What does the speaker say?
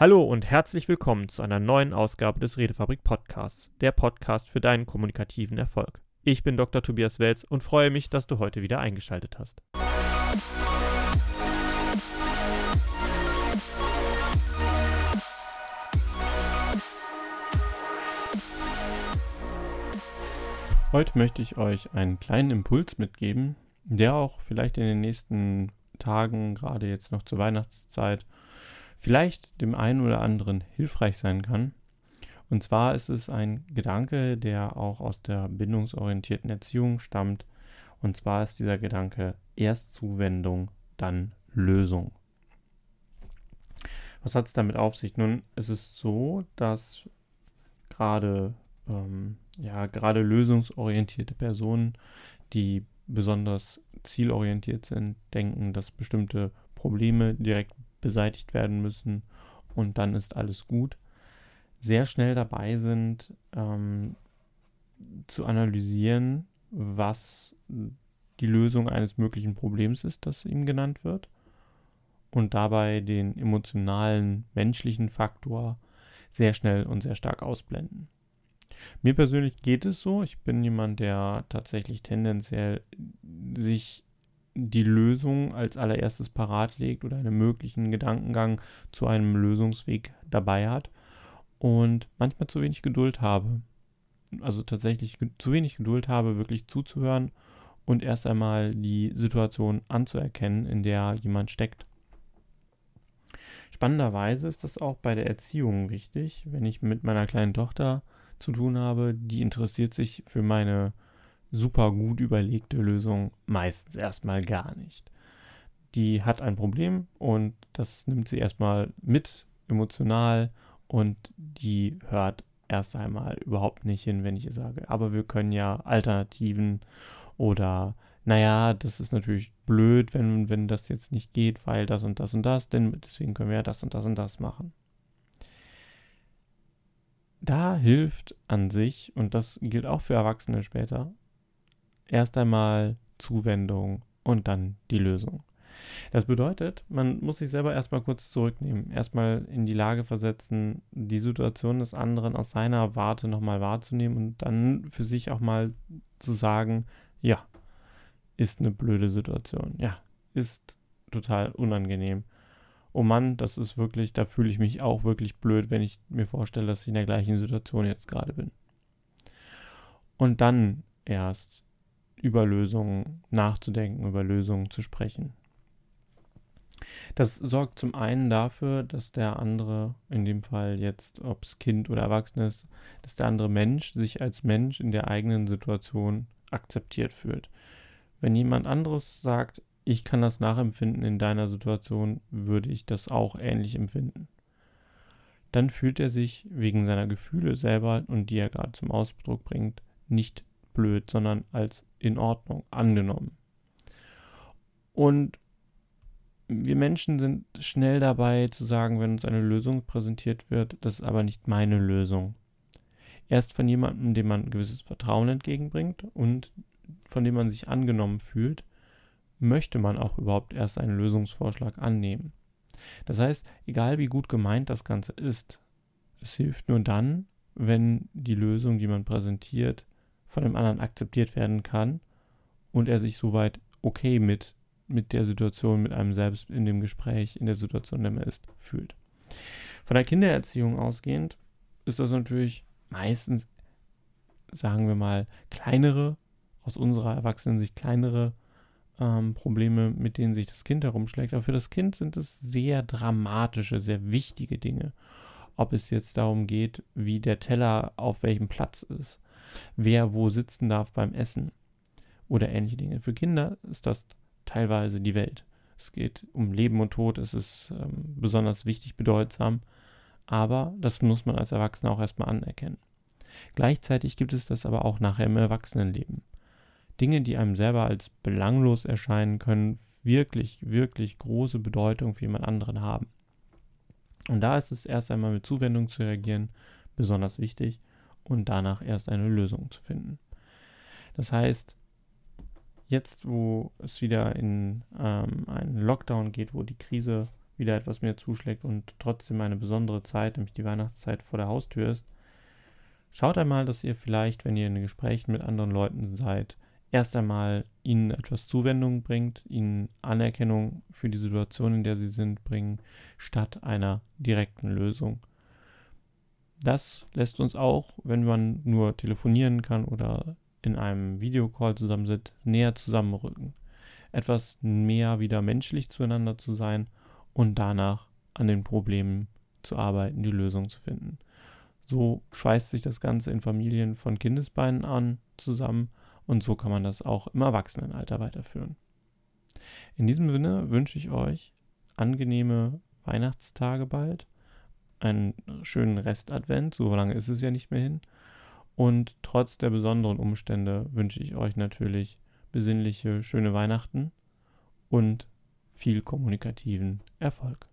Hallo und herzlich willkommen zu einer neuen Ausgabe des Redefabrik Podcasts, der Podcast für deinen kommunikativen Erfolg. Ich bin Dr. Tobias Welz und freue mich, dass du heute wieder eingeschaltet hast. Heute möchte ich euch einen kleinen Impuls mitgeben, der auch vielleicht in den nächsten Tagen, gerade jetzt noch zur Weihnachtszeit, vielleicht dem einen oder anderen hilfreich sein kann. Und zwar ist es ein Gedanke, der auch aus der bindungsorientierten Erziehung stammt. Und zwar ist dieser Gedanke erst Zuwendung, dann Lösung. Was hat es damit auf sich? Nun, es ist so, dass gerade ähm, ja, gerade lösungsorientierte Personen, die besonders zielorientiert sind, denken, dass bestimmte Probleme direkt beseitigt werden müssen und dann ist alles gut, sehr schnell dabei sind ähm, zu analysieren, was die Lösung eines möglichen Problems ist, das ihm genannt wird und dabei den emotionalen, menschlichen Faktor sehr schnell und sehr stark ausblenden. Mir persönlich geht es so. Ich bin jemand, der tatsächlich tendenziell sich die Lösung als allererstes parat legt oder einen möglichen Gedankengang zu einem Lösungsweg dabei hat und manchmal zu wenig Geduld habe. Also tatsächlich zu wenig Geduld habe, wirklich zuzuhören und erst einmal die Situation anzuerkennen, in der jemand steckt. Spannenderweise ist das auch bei der Erziehung wichtig. Wenn ich mit meiner kleinen Tochter zu tun habe, die interessiert sich für meine super gut überlegte Lösung meistens erstmal gar nicht. Die hat ein Problem und das nimmt sie erstmal mit emotional und die hört erst einmal überhaupt nicht hin, wenn ich ihr sage, aber wir können ja Alternativen oder naja, das ist natürlich blöd, wenn, wenn das jetzt nicht geht, weil das und das und das, denn deswegen können wir ja das und das und das machen. Da hilft an sich, und das gilt auch für Erwachsene später, erst einmal Zuwendung und dann die Lösung. Das bedeutet, man muss sich selber erstmal kurz zurücknehmen, erstmal in die Lage versetzen, die Situation des anderen aus seiner Warte nochmal wahrzunehmen und dann für sich auch mal zu sagen, ja, ist eine blöde Situation, ja, ist total unangenehm. Oh Mann, das ist wirklich, da fühle ich mich auch wirklich blöd, wenn ich mir vorstelle, dass ich in der gleichen Situation jetzt gerade bin. Und dann erst über Lösungen nachzudenken, über Lösungen zu sprechen. Das sorgt zum einen dafür, dass der andere, in dem Fall jetzt, ob es Kind oder Erwachsene ist, dass der andere Mensch sich als Mensch in der eigenen Situation akzeptiert fühlt. Wenn jemand anderes sagt, ich kann das nachempfinden in deiner Situation, würde ich das auch ähnlich empfinden. Dann fühlt er sich wegen seiner Gefühle selber und die er gerade zum Ausdruck bringt, nicht blöd, sondern als in Ordnung, angenommen. Und wir Menschen sind schnell dabei zu sagen, wenn uns eine Lösung präsentiert wird, das ist aber nicht meine Lösung. Erst von jemandem, dem man ein gewisses Vertrauen entgegenbringt und von dem man sich angenommen fühlt, möchte man auch überhaupt erst einen Lösungsvorschlag annehmen. Das heißt, egal wie gut gemeint das Ganze ist, es hilft nur dann, wenn die Lösung, die man präsentiert, von dem anderen akzeptiert werden kann und er sich soweit okay mit, mit der Situation, mit einem selbst in dem Gespräch, in der Situation, in der man ist, fühlt. Von der Kindererziehung ausgehend ist das natürlich meistens, sagen wir mal, kleinere, aus unserer Erwachsenensicht kleinere ähm, Probleme, mit denen sich das Kind herumschlägt. Aber für das Kind sind es sehr dramatische, sehr wichtige Dinge. Ob es jetzt darum geht, wie der Teller auf welchem Platz ist, wer wo sitzen darf beim Essen oder ähnliche Dinge. Für Kinder ist das teilweise die Welt. Es geht um Leben und Tod, es ist ähm, besonders wichtig, bedeutsam, aber das muss man als Erwachsener auch erstmal anerkennen. Gleichzeitig gibt es das aber auch nachher im Erwachsenenleben. Dinge, die einem selber als belanglos erscheinen, können wirklich, wirklich große Bedeutung für jemand anderen haben. Und da ist es erst einmal mit Zuwendung zu reagieren besonders wichtig und danach erst eine Lösung zu finden. Das heißt, jetzt wo es wieder in ähm, einen Lockdown geht, wo die Krise wieder etwas mehr zuschlägt und trotzdem eine besondere Zeit, nämlich die Weihnachtszeit vor der Haustür ist, schaut einmal, dass ihr vielleicht, wenn ihr in Gesprächen mit anderen Leuten seid, erst einmal ihnen etwas Zuwendung bringt, ihnen Anerkennung für die Situation, in der sie sind, bringen, statt einer direkten Lösung. Das lässt uns auch, wenn man nur telefonieren kann oder in einem Videocall zusammensitzt, näher zusammenrücken. Etwas mehr wieder menschlich zueinander zu sein und danach an den Problemen zu arbeiten, die Lösung zu finden. So schweißt sich das Ganze in Familien von Kindesbeinen an zusammen und so kann man das auch im Erwachsenenalter weiterführen. In diesem Sinne wünsche ich euch angenehme Weihnachtstage bald, einen schönen Restadvent, so lange ist es ja nicht mehr hin. Und trotz der besonderen Umstände wünsche ich euch natürlich besinnliche, schöne Weihnachten und viel kommunikativen Erfolg.